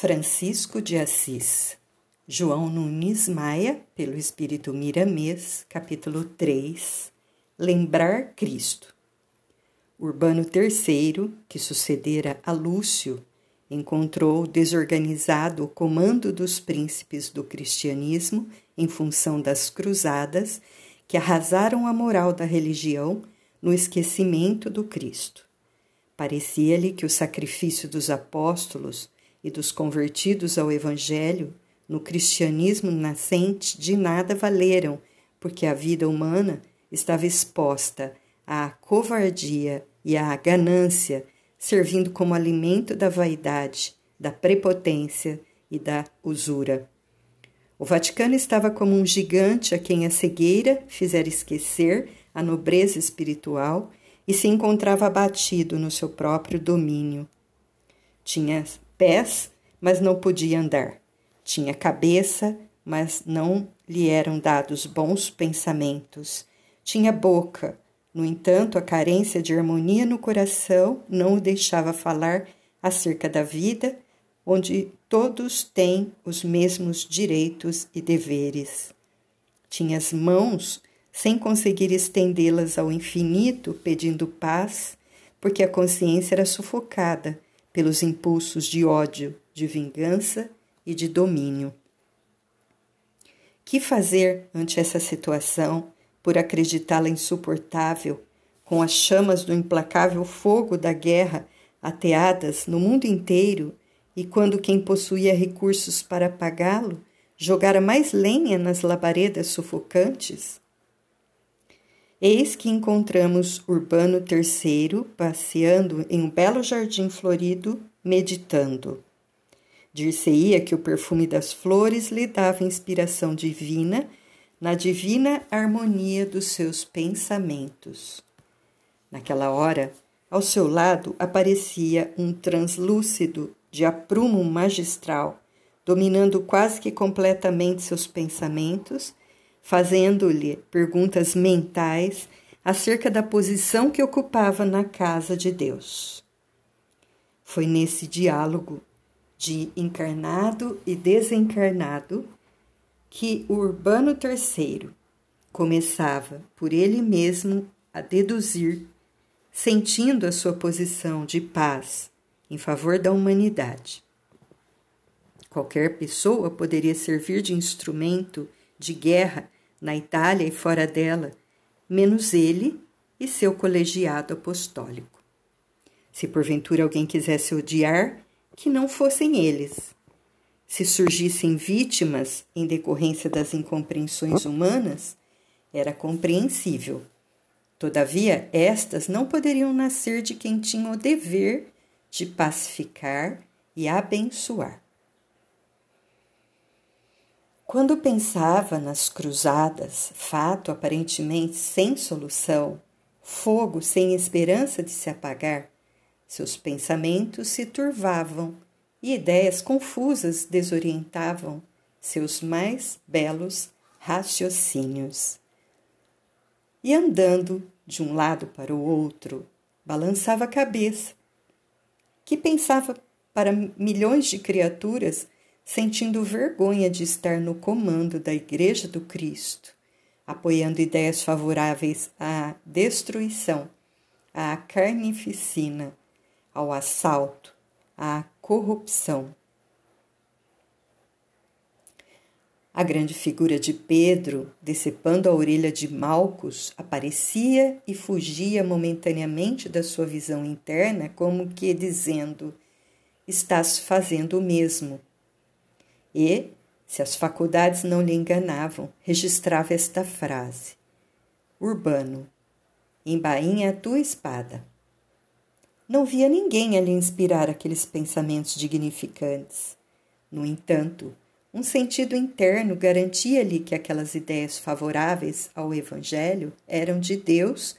Francisco de Assis, João Nunes Maia, pelo Espírito Miramês, capítulo 3 Lembrar Cristo. Urbano III, que sucedera a Lúcio, encontrou desorganizado o comando dos príncipes do cristianismo em função das cruzadas que arrasaram a moral da religião no esquecimento do Cristo. Parecia-lhe que o sacrifício dos apóstolos e dos convertidos ao Evangelho no cristianismo nascente de nada valeram, porque a vida humana estava exposta à covardia e à ganância, servindo como alimento da vaidade, da prepotência e da usura. O Vaticano estava como um gigante a quem a cegueira fizera esquecer a nobreza espiritual e se encontrava abatido no seu próprio domínio. Tinha pés, mas não podia andar. Tinha cabeça, mas não lhe eram dados bons pensamentos. Tinha boca, no entanto, a carência de harmonia no coração não o deixava falar acerca da vida, onde todos têm os mesmos direitos e deveres. Tinha as mãos sem conseguir estendê-las ao infinito, pedindo paz, porque a consciência era sufocada pelos impulsos de ódio, de vingança e de domínio. Que fazer ante essa situação? por acreditá-la insuportável, com as chamas do implacável fogo da guerra ateadas no mundo inteiro, e quando quem possuía recursos para apagá-lo jogara mais lenha nas labaredas sufocantes? Eis que encontramos Urbano III passeando em um belo jardim florido, meditando. Dir-se-ia que o perfume das flores lhe dava inspiração divina na divina harmonia dos seus pensamentos. Naquela hora, ao seu lado aparecia um translúcido de aprumo magistral, dominando quase que completamente seus pensamentos, fazendo-lhe perguntas mentais acerca da posição que ocupava na casa de Deus. Foi nesse diálogo de encarnado e desencarnado que Urbano III começava por ele mesmo a deduzir, sentindo a sua posição de paz em favor da humanidade. Qualquer pessoa poderia servir de instrumento de guerra na Itália e fora dela, menos ele e seu colegiado apostólico. Se porventura alguém quisesse odiar, que não fossem eles, se surgissem vítimas em decorrência das incompreensões humanas, era compreensível. Todavia, estas não poderiam nascer de quem tinha o dever de pacificar e abençoar. Quando pensava nas cruzadas, fato aparentemente sem solução, fogo sem esperança de se apagar, seus pensamentos se turvavam e ideias confusas desorientavam seus mais belos raciocínios. E andando de um lado para o outro, balançava a cabeça, que pensava para milhões de criaturas sentindo vergonha de estar no comando da Igreja do Cristo, apoiando ideias favoráveis à destruição, à carnificina, ao assalto, à corrupção. A grande figura de Pedro, decepando a orelha de Malcos, aparecia e fugia momentaneamente da sua visão interna, como que dizendo: Estás fazendo o mesmo. E, se as faculdades não lhe enganavam, registrava esta frase: Urbano, embainha a tua espada. Não via ninguém a lhe inspirar aqueles pensamentos dignificantes. No entanto, um sentido interno garantia-lhe que aquelas ideias favoráveis ao Evangelho eram de Deus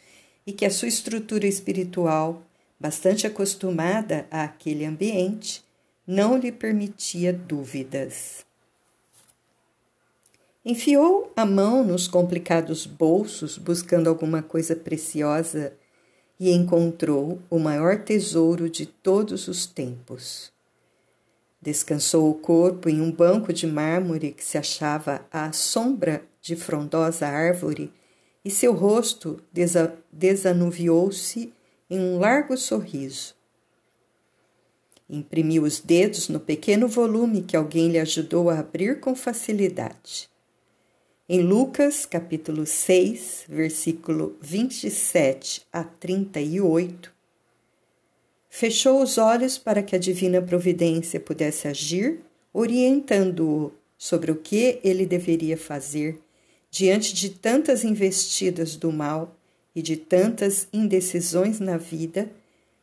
e que a sua estrutura espiritual, bastante acostumada àquele ambiente, não lhe permitia dúvidas. Enfiou a mão nos complicados bolsos buscando alguma coisa preciosa e encontrou o maior tesouro de todos os tempos. Descansou o corpo em um banco de mármore que se achava à sombra de frondosa árvore, e seu rosto desanuviou-se em um largo sorriso. Imprimiu os dedos no pequeno volume que alguém lhe ajudou a abrir com facilidade. Em Lucas, capítulo 6, versículo 27 a 38, fechou os olhos para que a divina providência pudesse agir, orientando-o sobre o que ele deveria fazer diante de tantas investidas do mal e de tantas indecisões na vida,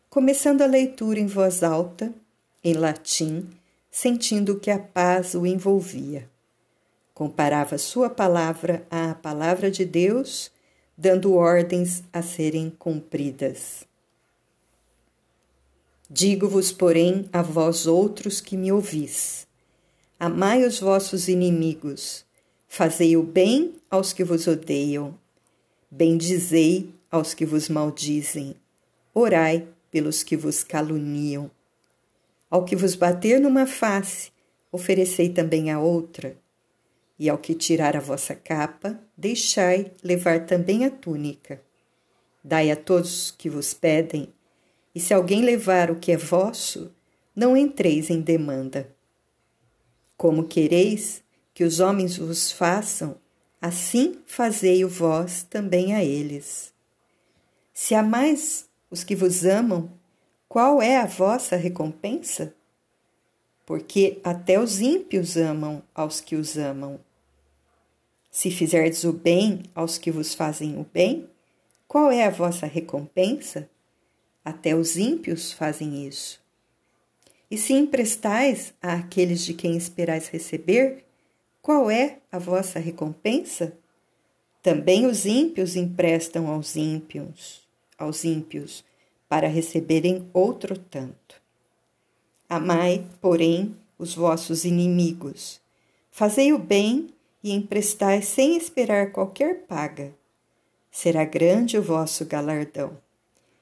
começando a leitura em voz alta, em latim, sentindo que a paz o envolvia. Comparava sua palavra à palavra de Deus, dando ordens a serem cumpridas. Digo-vos, porém, a vós outros que me ouvis: amai os vossos inimigos, Fazei o bem aos que vos odeiam, bendizei aos que vos maldizem, orai pelos que vos caluniam. Ao que vos bater numa face, oferecei também a outra. E ao que tirar a vossa capa, deixai levar também a túnica. Dai a todos que vos pedem, e se alguém levar o que é vosso, não entreis em demanda. Como quereis que os homens vos façam, assim fazei-o vós também a eles. Se amais os que vos amam, qual é a vossa recompensa? Porque até os ímpios amam aos que os amam. Se fizerdes o bem aos que vos fazem o bem, qual é a vossa recompensa? Até os ímpios fazem isso. E se emprestais àqueles de quem esperais receber, qual é a vossa recompensa? Também os ímpios emprestam aos ímpios, aos ímpios, para receberem outro tanto. Amai, porém, os vossos inimigos. Fazei o bem e emprestai sem esperar qualquer paga. Será grande o vosso galardão,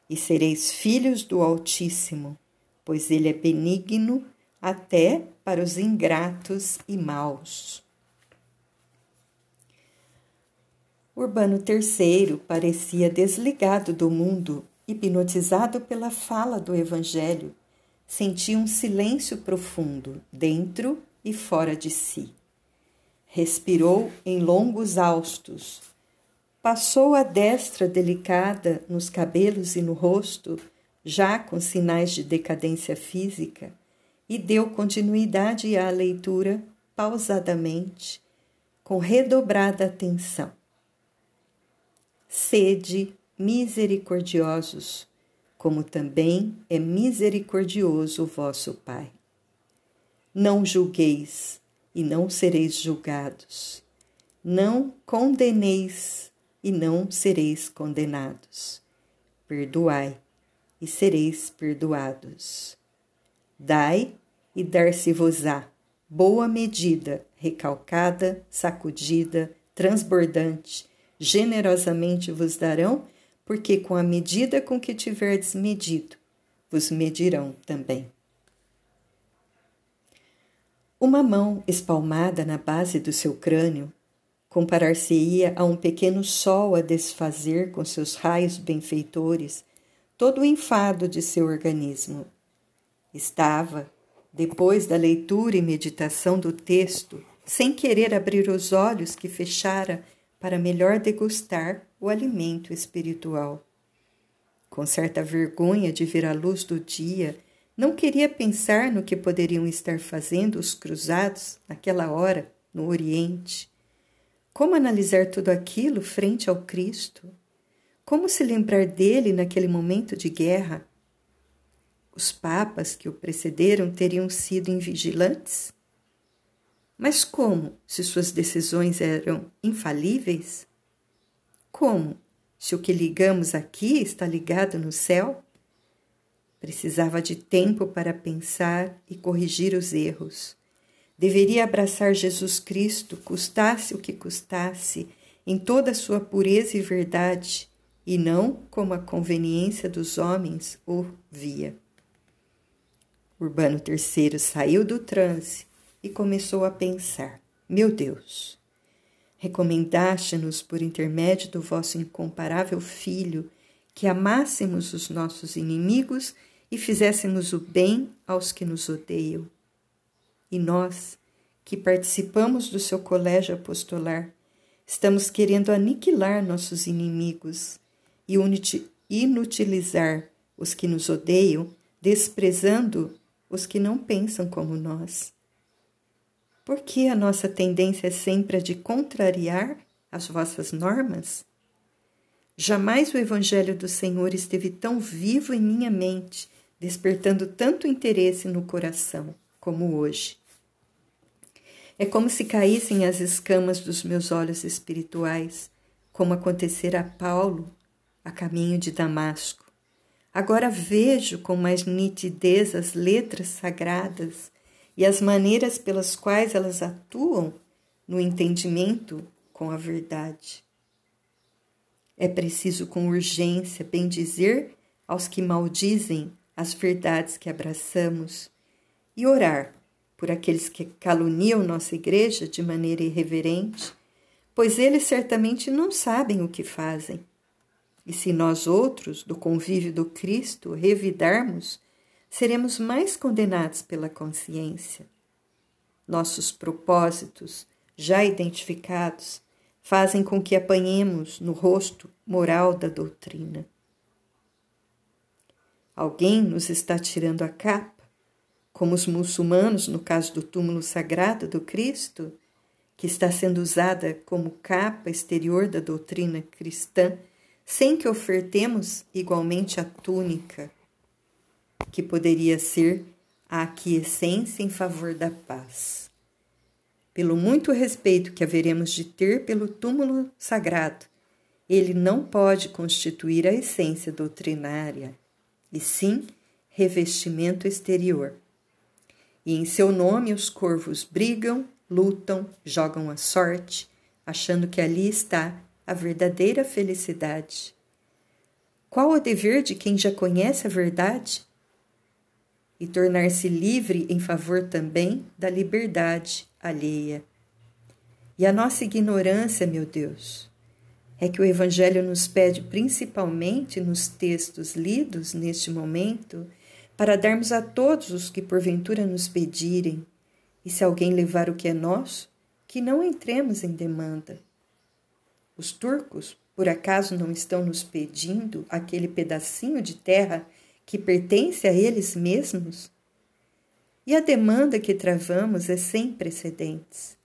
e sereis filhos do Altíssimo, pois ele é benigno até para os ingratos e maus. Urbano III parecia desligado do mundo, hipnotizado pela fala do Evangelho. Sentia um silêncio profundo, dentro e fora de si. Respirou em longos haustos. Passou a destra delicada nos cabelos e no rosto, já com sinais de decadência física, e deu continuidade à leitura pausadamente, com redobrada atenção sede misericordiosos, como também é misericordioso o vosso Pai. Não julgueis e não sereis julgados. Não condeneis e não sereis condenados. Perdoai e sereis perdoados. Dai e dar-se-vos-á boa medida, recalcada, sacudida, transbordante, generosamente vos darão, porque com a medida com que tiverdes medido, vos medirão também. Uma mão espalmada na base do seu crânio comparar-se-ia a um pequeno sol a desfazer com seus raios benfeitores todo o enfado de seu organismo. Estava, depois da leitura e meditação do texto, sem querer abrir os olhos que fechara para melhor degustar o alimento espiritual. Com certa vergonha de ver a luz do dia, não queria pensar no que poderiam estar fazendo os cruzados naquela hora no Oriente. Como analisar tudo aquilo frente ao Cristo? Como se lembrar dele naquele momento de guerra? Os papas que o precederam teriam sido invigilantes? Mas como, se suas decisões eram infalíveis? Como, se o que ligamos aqui está ligado no céu? Precisava de tempo para pensar e corrigir os erros. Deveria abraçar Jesus Cristo, custasse o que custasse, em toda a sua pureza e verdade, e não como a conveniência dos homens o via. Urbano III saiu do transe e começou a pensar: Meu Deus, recomendaste-nos por intermédio do vosso incomparável Filho que amássemos os nossos inimigos e fizéssemos o bem aos que nos odeiam. E nós, que participamos do seu colégio apostolar, estamos querendo aniquilar nossos inimigos e inutilizar os que nos odeiam, desprezando os que não pensam como nós. Por que a nossa tendência é sempre a de contrariar as vossas normas? Jamais o Evangelho do Senhor esteve tão vivo em minha mente, despertando tanto interesse no coração como hoje. É como se caíssem as escamas dos meus olhos espirituais, como acontecera a Paulo a caminho de Damasco. Agora vejo com mais nitidez as letras sagradas e as maneiras pelas quais elas atuam no entendimento com a verdade. É preciso com urgência bendizer aos que maldizem as verdades que abraçamos e orar por aqueles que caluniam nossa igreja de maneira irreverente, pois eles certamente não sabem o que fazem. E se nós outros, do convívio do Cristo, revidarmos, seremos mais condenados pela consciência. Nossos propósitos, já identificados, fazem com que apanhemos no rosto moral da doutrina. Alguém nos está tirando a capa, como os muçulmanos no caso do túmulo sagrado do Cristo, que está sendo usada como capa exterior da doutrina cristã sem que ofertemos igualmente a túnica, que poderia ser a aquiescência em favor da paz. Pelo muito respeito que haveremos de ter pelo túmulo sagrado, ele não pode constituir a essência doutrinária, e sim revestimento exterior. E em seu nome os corvos brigam, lutam, jogam a sorte, achando que ali está a verdadeira felicidade. Qual o dever de quem já conhece a verdade? E tornar-se livre em favor também da liberdade alheia. E a nossa ignorância, meu Deus, é que o Evangelho nos pede, principalmente nos textos lidos neste momento, para darmos a todos os que porventura nos pedirem, e se alguém levar o que é nosso, que não entremos em demanda. Os turcos, por acaso, não estão nos pedindo aquele pedacinho de terra que pertence a eles mesmos? E a demanda que travamos é sem precedentes.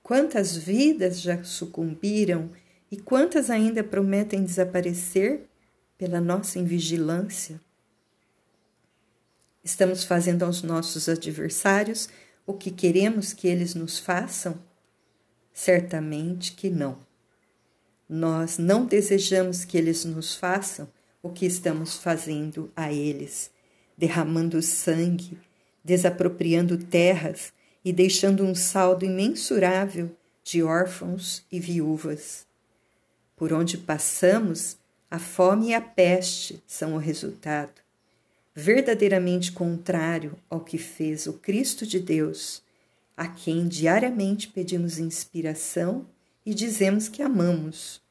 Quantas vidas já sucumbiram e quantas ainda prometem desaparecer pela nossa invigilância? Estamos fazendo aos nossos adversários o que queremos que eles nos façam? Certamente que não. Nós não desejamos que eles nos façam o que estamos fazendo a eles, derramando sangue, desapropriando terras e deixando um saldo imensurável de órfãos e viúvas. Por onde passamos, a fome e a peste são o resultado, verdadeiramente contrário ao que fez o Cristo de Deus, a quem diariamente pedimos inspiração e dizemos que amamos.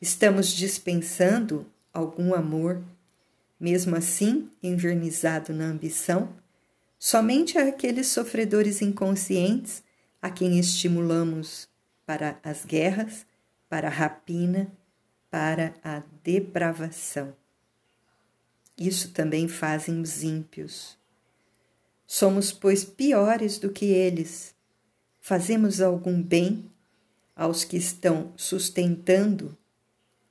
Estamos dispensando algum amor, mesmo assim envernizado na ambição, somente àqueles sofredores inconscientes a quem estimulamos para as guerras, para a rapina, para a depravação. Isso também fazem os ímpios. Somos, pois, piores do que eles. Fazemos algum bem aos que estão sustentando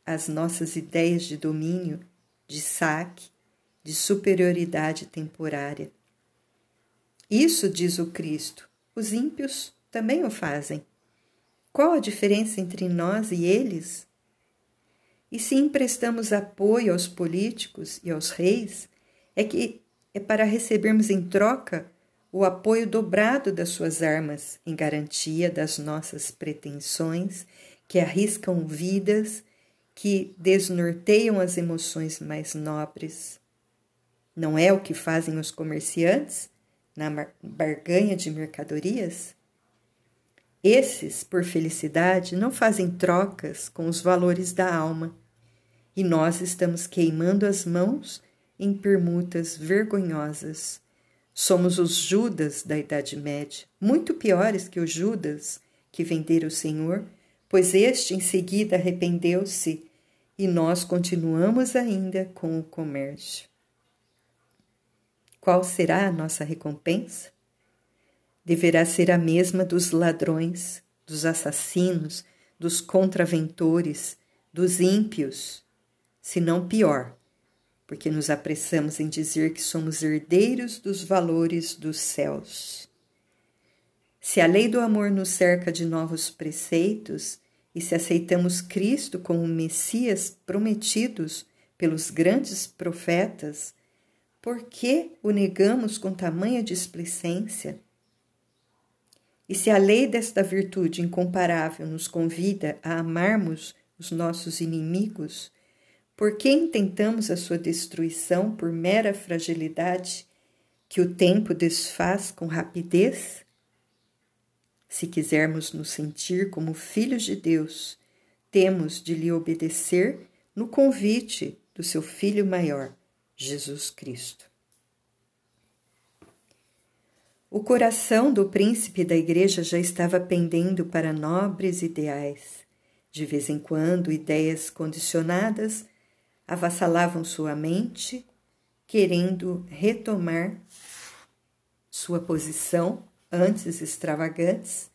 as nossas ideias de domínio, de saque, de superioridade temporária. Isso, diz o Cristo, os ímpios também o fazem. Qual a diferença entre nós e eles? E se emprestamos apoio aos políticos e aos reis, é que é para recebermos em troca o apoio dobrado das suas armas, em garantia das nossas pretensões, que arriscam vidas, que desnorteiam as emoções mais nobres. Não é o que fazem os comerciantes na barganha de mercadorias? Esses, por felicidade, não fazem trocas com os valores da alma. E nós estamos queimando as mãos em permutas vergonhosas. Somos os Judas da Idade Média, muito piores que os Judas que venderam o Senhor, pois este em seguida arrependeu-se e nós continuamos ainda com o comércio. Qual será a nossa recompensa? Deverá ser a mesma dos ladrões, dos assassinos, dos contraventores, dos ímpios, se não pior, porque nos apressamos em dizer que somos herdeiros dos valores dos céus. Se a lei do amor nos cerca de novos preceitos e se aceitamos Cristo como Messias prometidos pelos grandes profetas, por que o negamos com tamanha displicência? E se a lei desta virtude incomparável nos convida a amarmos os nossos inimigos, por que intentamos a sua destruição por mera fragilidade que o tempo desfaz com rapidez? Se quisermos nos sentir como filhos de Deus, temos de lhe obedecer no convite do seu Filho maior Jesus Cristo. O coração do príncipe da igreja já estava pendendo para nobres ideais. De vez em quando, ideias condicionadas avassalavam sua mente, querendo retomar sua posição antes extravagantes,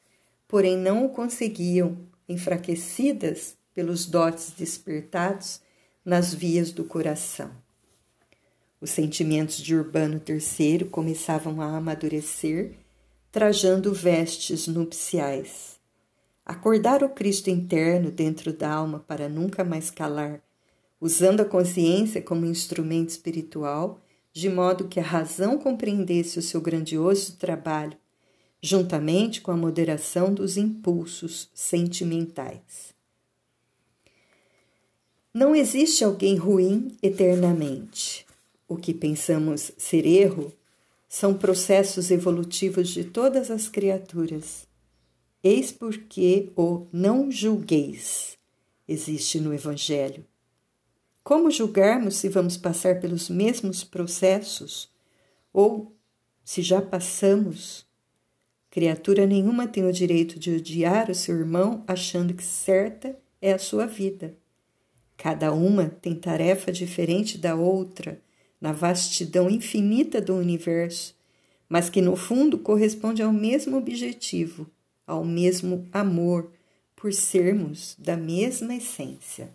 porém não o conseguiam, enfraquecidas pelos dotes despertados nas vias do coração. Os sentimentos de Urbano III começavam a amadurecer, trajando vestes nupciais. Acordar o Cristo interno dentro da alma para nunca mais calar, usando a consciência como instrumento espiritual, de modo que a razão compreendesse o seu grandioso trabalho, juntamente com a moderação dos impulsos sentimentais. Não existe alguém ruim eternamente. O que pensamos ser erro são processos evolutivos de todas as criaturas. Eis porque o não julgueis existe no Evangelho. Como julgarmos se vamos passar pelos mesmos processos ou se já passamos? Criatura nenhuma tem o direito de odiar o seu irmão achando que certa é a sua vida. Cada uma tem tarefa diferente da outra na vastidão infinita do universo, mas que no fundo corresponde ao mesmo objetivo, ao mesmo amor, por sermos da mesma essência.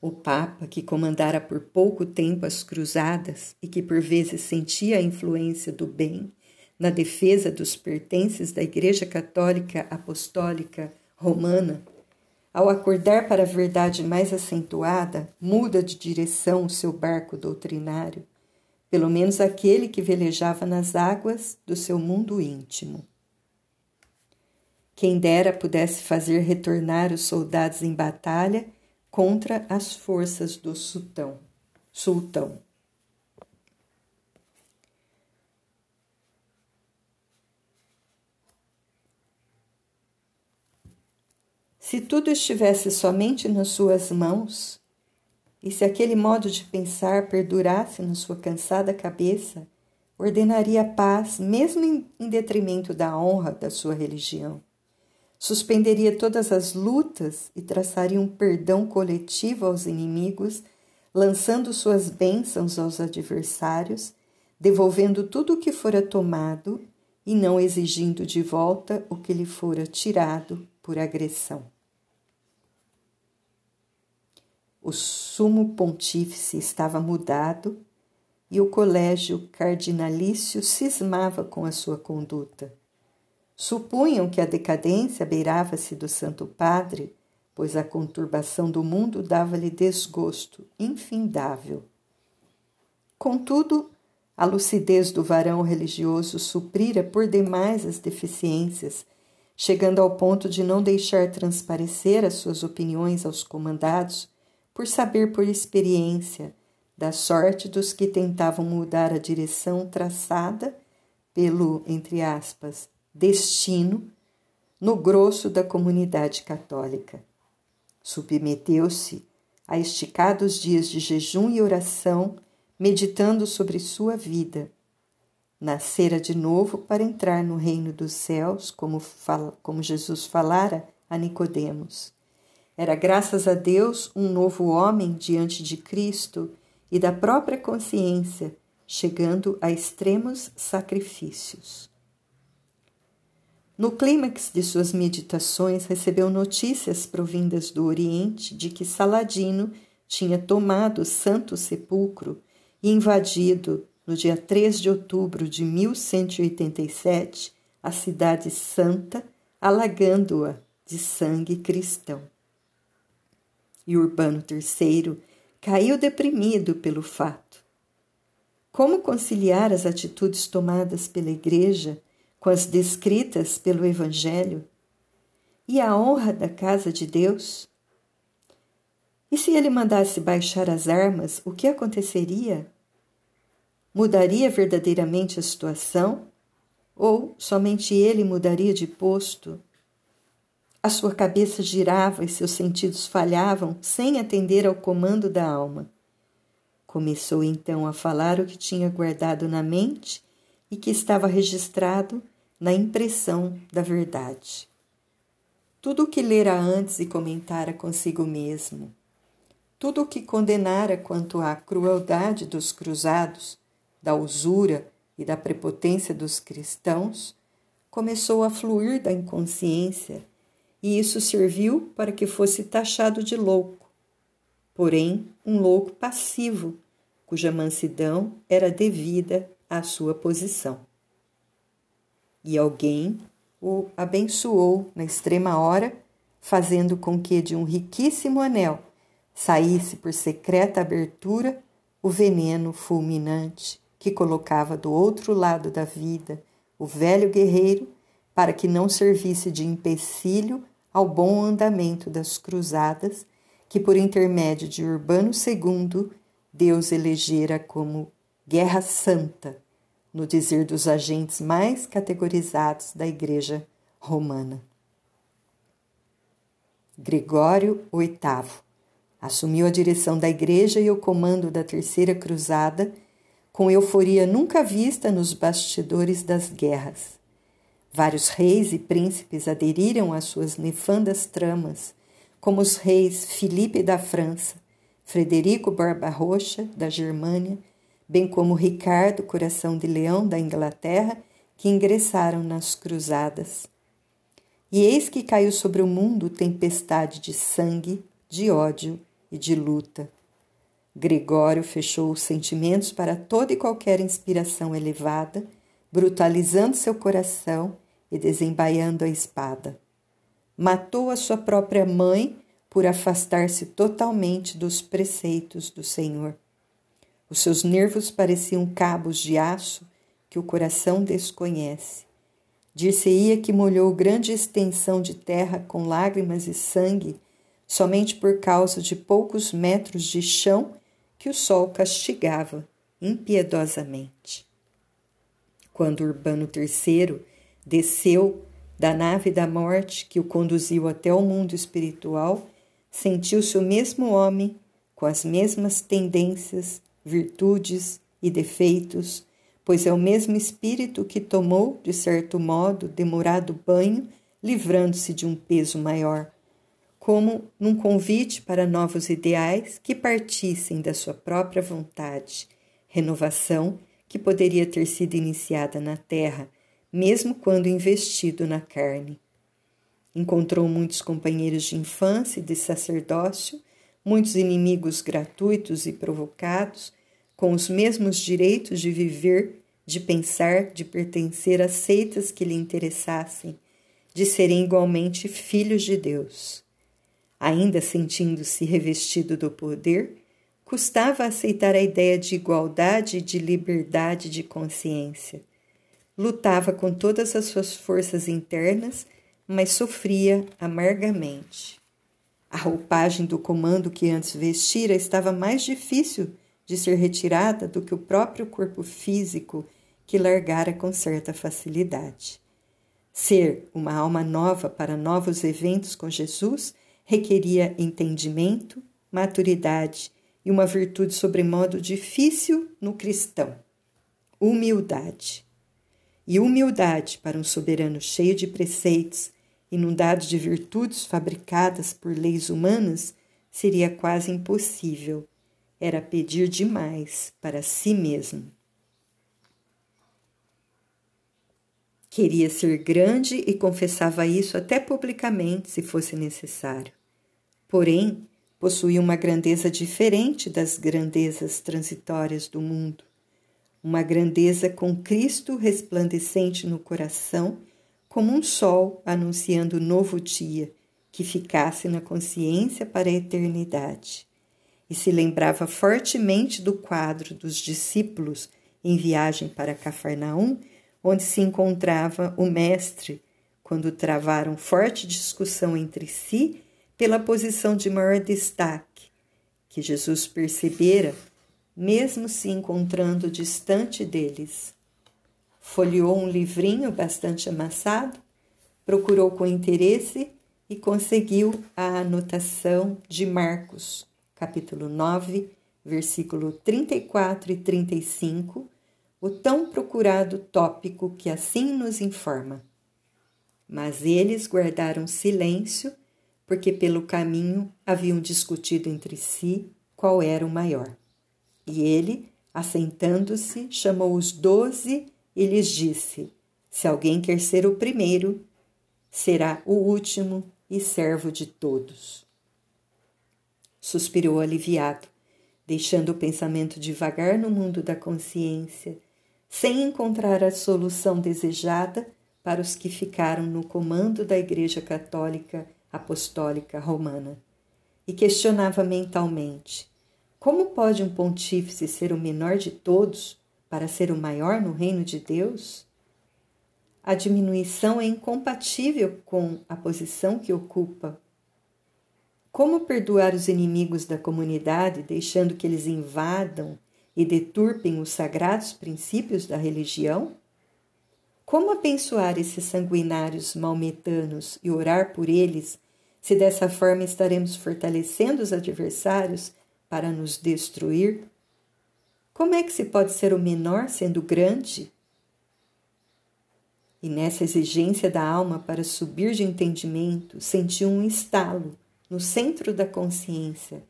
O Papa, que comandara por pouco tempo as cruzadas e que por vezes sentia a influência do bem na defesa dos pertences da Igreja Católica Apostólica Romana, ao acordar para a verdade mais acentuada, muda de direção o seu barco doutrinário, pelo menos aquele que velejava nas águas do seu mundo íntimo. Quem dera pudesse fazer retornar os soldados em batalha contra as forças do sultão. sultão. Se tudo estivesse somente nas suas mãos, e se aquele modo de pensar perdurasse na sua cansada cabeça, ordenaria paz, mesmo em detrimento da honra da sua religião. Suspenderia todas as lutas e traçaria um perdão coletivo aos inimigos, lançando suas bênçãos aos adversários, devolvendo tudo o que fora tomado e não exigindo de volta o que lhe fora tirado por agressão. O sumo pontífice estava mudado e o colégio cardinalício cismava com a sua conduta. Supunham que a decadência beirava-se do Santo Padre, pois a conturbação do mundo dava-lhe desgosto infindável. Contudo, a lucidez do varão religioso suprira por demais as deficiências, chegando ao ponto de não deixar transparecer as suas opiniões aos comandados por saber por experiência da sorte dos que tentavam mudar a direção traçada pelo, entre aspas, destino no grosso da comunidade católica. Submeteu-se a esticados dias de jejum e oração, meditando sobre sua vida. Nascera de novo para entrar no reino dos céus, como, fala, como Jesus falara a Nicodemos. Era graças a Deus um novo homem diante de Cristo e da própria consciência, chegando a extremos sacrifícios. No clímax de suas meditações, recebeu notícias provindas do Oriente de que Saladino tinha tomado o Santo Sepulcro e invadido, no dia 3 de outubro de 1187, a Cidade Santa, alagando-a de sangue cristão. E Urbano III caiu deprimido pelo fato. Como conciliar as atitudes tomadas pela Igreja com as descritas pelo Evangelho e a honra da casa de Deus? E se ele mandasse baixar as armas, o que aconteceria? Mudaria verdadeiramente a situação? Ou somente ele mudaria de posto a sua cabeça girava e seus sentidos falhavam sem atender ao comando da alma. Começou então a falar o que tinha guardado na mente e que estava registrado na impressão da verdade. Tudo o que lera antes e comentara consigo mesmo, tudo o que condenara quanto à crueldade dos cruzados, da usura e da prepotência dos cristãos, começou a fluir da inconsciência e isso serviu para que fosse taxado de louco, porém um louco passivo, cuja mansidão era devida à sua posição. E alguém o abençoou na extrema hora, fazendo com que de um riquíssimo anel saísse por secreta abertura o veneno fulminante que colocava do outro lado da vida o velho guerreiro para que não servisse de empecilho ao bom andamento das cruzadas, que por intermédio de Urbano II Deus elegera como Guerra Santa, no dizer dos agentes mais categorizados da Igreja Romana. Gregório VIII assumiu a direção da Igreja e o comando da Terceira Cruzada com euforia nunca vista nos bastidores das guerras. Vários reis e príncipes aderiram às suas nefandas tramas, como os reis Filipe da França, Frederico Barbarroxa da Germânia, bem como Ricardo Coração de Leão da Inglaterra, que ingressaram nas cruzadas. E eis que caiu sobre o mundo tempestade de sangue, de ódio e de luta. Gregório fechou os sentimentos para toda e qualquer inspiração elevada brutalizando seu coração e desembaiando a espada. Matou a sua própria mãe por afastar-se totalmente dos preceitos do Senhor. Os seus nervos pareciam cabos de aço que o coração desconhece. Dir-se-ia que molhou grande extensão de terra com lágrimas e sangue somente por causa de poucos metros de chão que o sol castigava impiedosamente quando Urbano III desceu da nave da morte que o conduziu até o mundo espiritual, sentiu-se o mesmo homem, com as mesmas tendências, virtudes e defeitos, pois é o mesmo espírito que tomou, de certo modo, demorado banho, livrando-se de um peso maior, como num convite para novos ideais que partissem da sua própria vontade, renovação que poderia ter sido iniciada na terra, mesmo quando investido na carne. Encontrou muitos companheiros de infância e de sacerdócio, muitos inimigos gratuitos e provocados, com os mesmos direitos de viver, de pensar, de pertencer a seitas que lhe interessassem, de serem igualmente filhos de Deus. Ainda sentindo-se revestido do poder, custava aceitar a ideia de igualdade e de liberdade de consciência. Lutava com todas as suas forças internas, mas sofria amargamente. A roupagem do comando que antes vestira estava mais difícil de ser retirada do que o próprio corpo físico que largara com certa facilidade. Ser uma alma nova para novos eventos com Jesus requeria entendimento, maturidade e uma virtude sobremodo difícil no cristão: humildade. E humildade para um soberano cheio de preceitos, inundado de virtudes fabricadas por leis humanas, seria quase impossível. Era pedir demais para si mesmo. Queria ser grande e confessava isso até publicamente, se fosse necessário. Porém, possuía uma grandeza diferente das grandezas transitórias do mundo. Uma grandeza com Cristo resplandecente no coração, como um sol anunciando o novo dia, que ficasse na consciência para a eternidade. E se lembrava fortemente do quadro dos discípulos em viagem para Cafarnaum, onde se encontrava o Mestre, quando travaram forte discussão entre si pela posição de maior destaque, que Jesus percebera, mesmo se encontrando distante deles. Folheou um livrinho bastante amassado, procurou com interesse e conseguiu a anotação de Marcos, capítulo 9, versículo 34 e 35, o tão procurado tópico que assim nos informa. Mas eles guardaram silêncio, porque pelo caminho haviam discutido entre si qual era o maior. E ele, assentando-se, chamou os doze e lhes disse: Se alguém quer ser o primeiro, será o último e servo de todos. Suspirou aliviado, deixando o pensamento devagar no mundo da consciência, sem encontrar a solução desejada para os que ficaram no comando da Igreja Católica Apostólica Romana. E questionava mentalmente: como pode um pontífice ser o menor de todos para ser o maior no reino de Deus? a diminuição é incompatível com a posição que ocupa. Como perdoar os inimigos da comunidade, deixando que eles invadam e deturpem os sagrados princípios da religião? Como abençoar esses sanguinários maometanos e orar por eles, se dessa forma estaremos fortalecendo os adversários para nos destruir? Como é que se pode ser o menor sendo grande? E nessa exigência da alma para subir de entendimento, sentiu um estalo no centro da consciência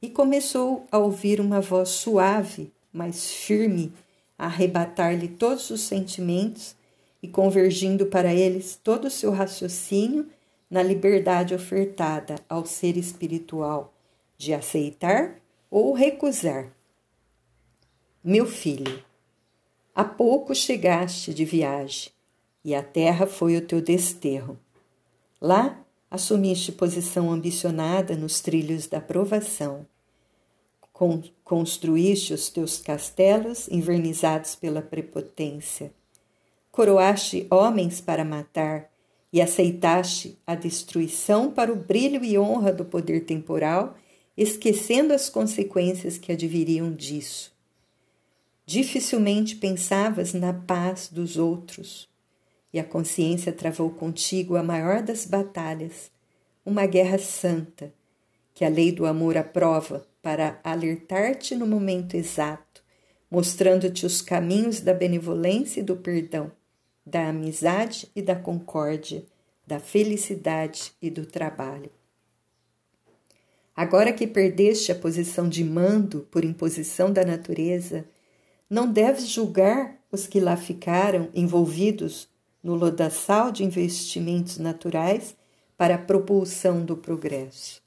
e começou a ouvir uma voz suave, mas firme, a arrebatar-lhe todos os sentimentos e convergindo para eles todo o seu raciocínio na liberdade ofertada ao ser espiritual de aceitar ou recusar. Meu filho, há pouco chegaste de viagem e a terra foi o teu desterro. Lá assumiste posição ambicionada nos trilhos da provação. Con construíste os teus castelos envernizados pela prepotência. Coroaste homens para matar e aceitaste a destruição para o brilho e honra do poder temporal, esquecendo as consequências que adviriam disso. Dificilmente pensavas na paz dos outros e a consciência travou contigo a maior das batalhas, uma guerra santa, que a lei do amor aprova para alertar-te no momento exato, mostrando-te os caminhos da benevolência e do perdão, da amizade e da concórdia, da felicidade e do trabalho. Agora que perdeste a posição de mando por imposição da natureza, não deves julgar os que lá ficaram envolvidos no lodaçal de investimentos naturais para a propulsão do progresso.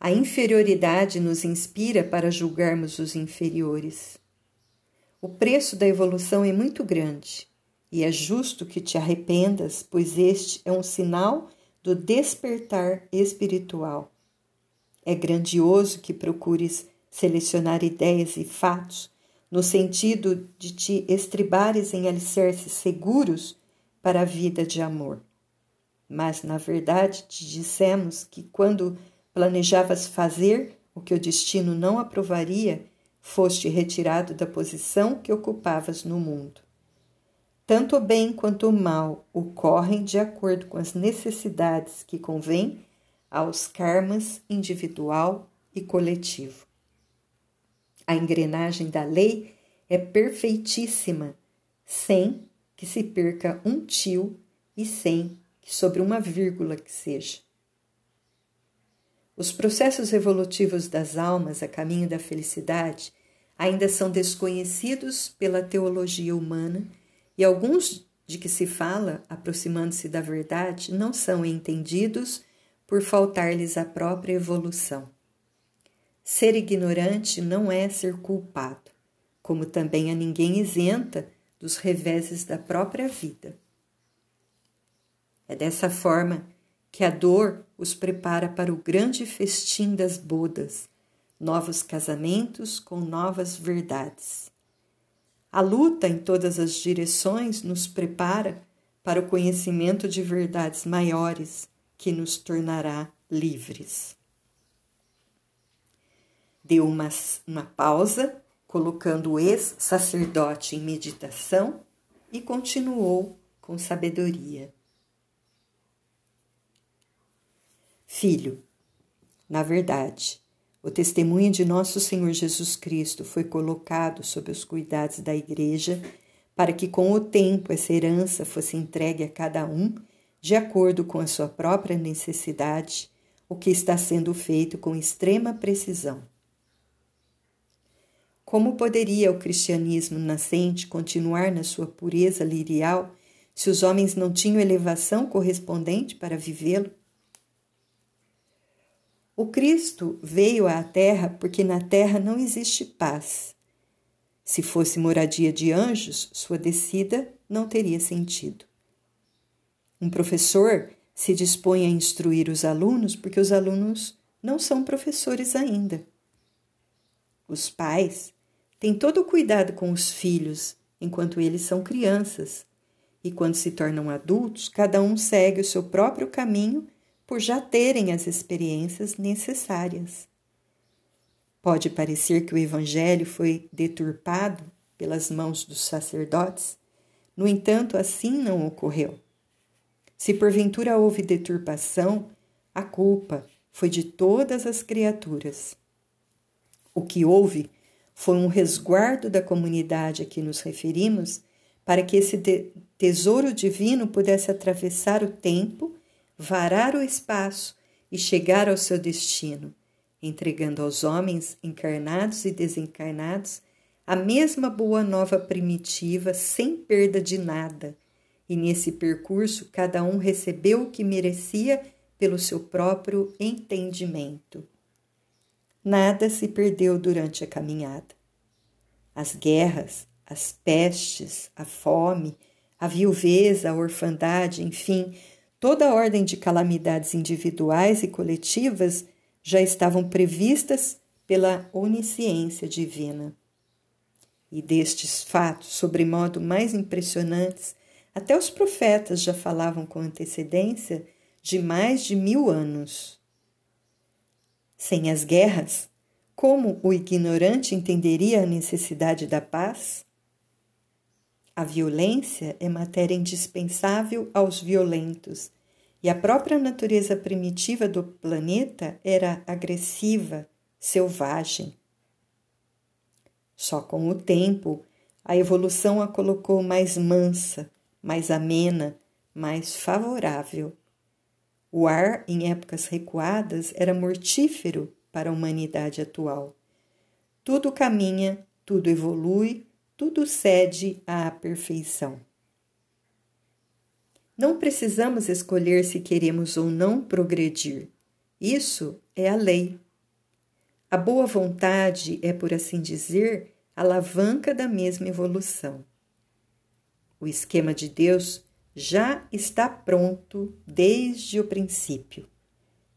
A inferioridade nos inspira para julgarmos os inferiores. O preço da evolução é muito grande e é justo que te arrependas, pois este é um sinal do despertar espiritual. É grandioso que procures selecionar ideias e fatos no sentido de te estribares em alicerces seguros para a vida de amor. Mas, na verdade, te dissemos que quando planejavas fazer o que o destino não aprovaria, foste retirado da posição que ocupavas no mundo. Tanto o bem quanto o mal ocorrem de acordo com as necessidades que convêm aos karmas individual e coletivo. A engrenagem da lei é perfeitíssima, sem que se perca um tio e sem que sobre uma vírgula que seja. Os processos evolutivos das almas a caminho da felicidade ainda são desconhecidos pela teologia humana e alguns de que se fala, aproximando-se da verdade, não são entendidos por faltar-lhes a própria evolução. Ser ignorante não é ser culpado, como também a ninguém isenta dos reveses da própria vida. É dessa forma que a dor os prepara para o grande festim das bodas, novos casamentos com novas verdades. A luta em todas as direções nos prepara para o conhecimento de verdades maiores que nos tornará livres. Deu uma, uma pausa, colocando o ex-sacerdote em meditação e continuou com sabedoria. Filho, na verdade, o testemunho de nosso Senhor Jesus Cristo foi colocado sob os cuidados da Igreja para que, com o tempo, essa herança fosse entregue a cada um de acordo com a sua própria necessidade, o que está sendo feito com extrema precisão. Como poderia o cristianismo nascente continuar na sua pureza lirial se os homens não tinham elevação correspondente para vivê-lo? O Cristo veio à Terra porque na Terra não existe paz. Se fosse moradia de anjos, sua descida não teria sentido. Um professor se dispõe a instruir os alunos porque os alunos não são professores ainda. Os pais tem todo o cuidado com os filhos enquanto eles são crianças, e quando se tornam adultos, cada um segue o seu próprio caminho por já terem as experiências necessárias. Pode parecer que o Evangelho foi deturpado pelas mãos dos sacerdotes, no entanto, assim não ocorreu. Se porventura houve deturpação, a culpa foi de todas as criaturas. O que houve foi um resguardo da comunidade a que nos referimos para que esse tesouro divino pudesse atravessar o tempo, varar o espaço e chegar ao seu destino, entregando aos homens encarnados e desencarnados a mesma boa nova primitiva sem perda de nada. E nesse percurso, cada um recebeu o que merecia pelo seu próprio entendimento. Nada se perdeu durante a caminhada. As guerras, as pestes, a fome, a viuveza, a orfandade, enfim, toda ordem de calamidades individuais e coletivas já estavam previstas pela onisciência divina. E destes fatos, sobremodo mais impressionantes, até os profetas já falavam com antecedência de mais de mil anos. Sem as guerras, como o ignorante entenderia a necessidade da paz? A violência é matéria indispensável aos violentos, e a própria natureza primitiva do planeta era agressiva, selvagem. Só com o tempo, a evolução a colocou mais mansa, mais amena, mais favorável. O ar, em épocas recuadas, era mortífero para a humanidade atual. Tudo caminha, tudo evolui, tudo cede à perfeição. Não precisamos escolher se queremos ou não progredir. Isso é a lei. A boa vontade é, por assim dizer, a alavanca da mesma evolução. O esquema de Deus já está pronto desde o princípio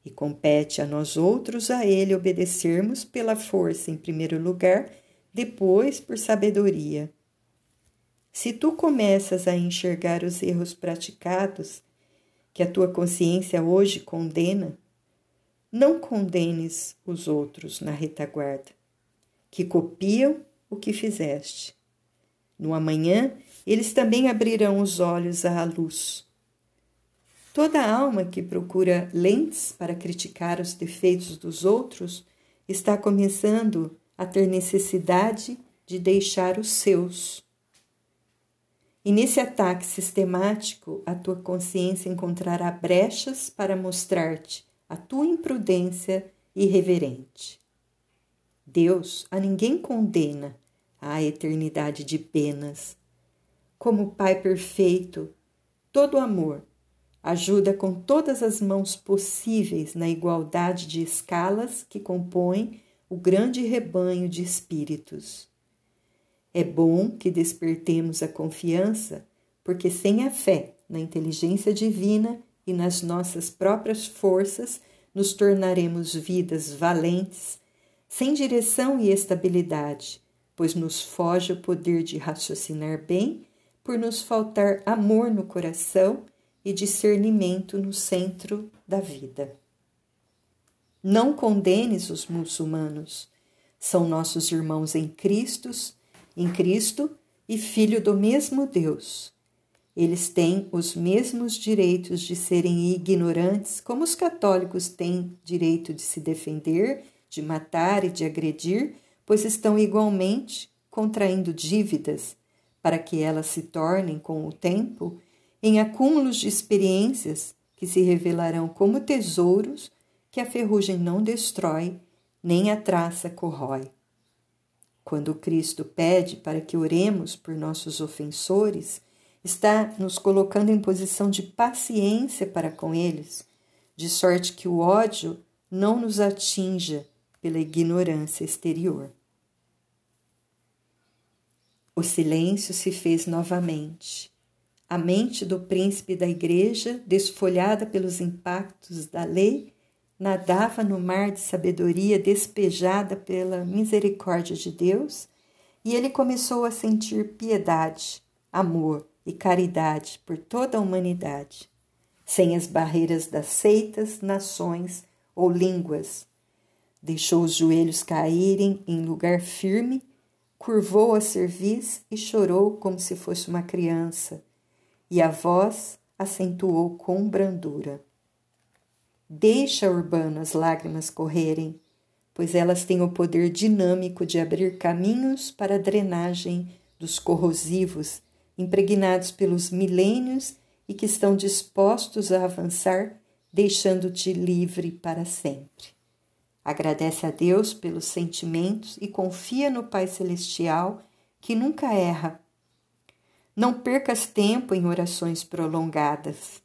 e compete a nós outros a ele obedecermos pela força em primeiro lugar, depois por sabedoria. Se tu começas a enxergar os erros praticados que a tua consciência hoje condena, não condenes os outros na retaguarda, que copiam o que fizeste. No amanhã, eles também abrirão os olhos à luz. Toda alma que procura lentes para criticar os defeitos dos outros está começando a ter necessidade de deixar os seus. E nesse ataque sistemático, a tua consciência encontrará brechas para mostrar-te a tua imprudência irreverente. Deus a ninguém condena à eternidade de penas. Como Pai perfeito, todo amor, ajuda com todas as mãos possíveis na igualdade de escalas que compõem o grande rebanho de espíritos. É bom que despertemos a confiança, porque sem a fé na inteligência divina e nas nossas próprias forças nos tornaremos vidas valentes, sem direção e estabilidade, pois nos foge o poder de raciocinar bem, por nos faltar amor no coração e discernimento no centro da vida. Não condenes os muçulmanos. São nossos irmãos em Cristo, em Cristo e filho do mesmo Deus. Eles têm os mesmos direitos de serem ignorantes, como os católicos têm direito de se defender, de matar e de agredir, pois estão igualmente contraindo dívidas para que elas se tornem, com o tempo, em acúmulos de experiências que se revelarão como tesouros que a ferrugem não destrói, nem a traça corrói. Quando Cristo pede para que oremos por nossos ofensores, está nos colocando em posição de paciência para com eles, de sorte que o ódio não nos atinja pela ignorância exterior. O silêncio se fez novamente. A mente do príncipe da igreja, desfolhada pelos impactos da lei, nadava no mar de sabedoria despejada pela misericórdia de Deus, e ele começou a sentir piedade, amor e caridade por toda a humanidade, sem as barreiras das seitas, nações ou línguas. Deixou os joelhos caírem em lugar firme, curvou a cerviz e chorou como se fosse uma criança, e a voz acentuou com brandura. Deixa, Urbano, as lágrimas correrem, pois elas têm o poder dinâmico de abrir caminhos para a drenagem dos corrosivos impregnados pelos milênios e que estão dispostos a avançar, deixando-te livre para sempre. Agradece a Deus pelos sentimentos e confia no Pai Celestial que nunca erra. Não percas tempo em orações prolongadas.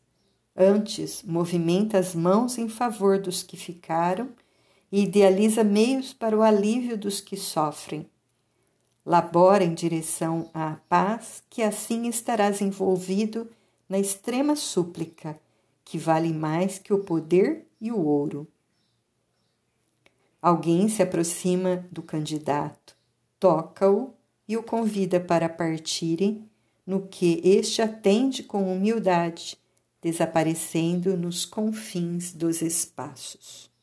Antes, movimenta as mãos em favor dos que ficaram e idealiza meios para o alívio dos que sofrem. Labora em direção à paz, que assim estarás envolvido na extrema súplica, que vale mais que o poder e o ouro. Alguém se aproxima do candidato, toca-o e o convida para partirem, no que este atende com humildade desaparecendo nos confins dos espaços.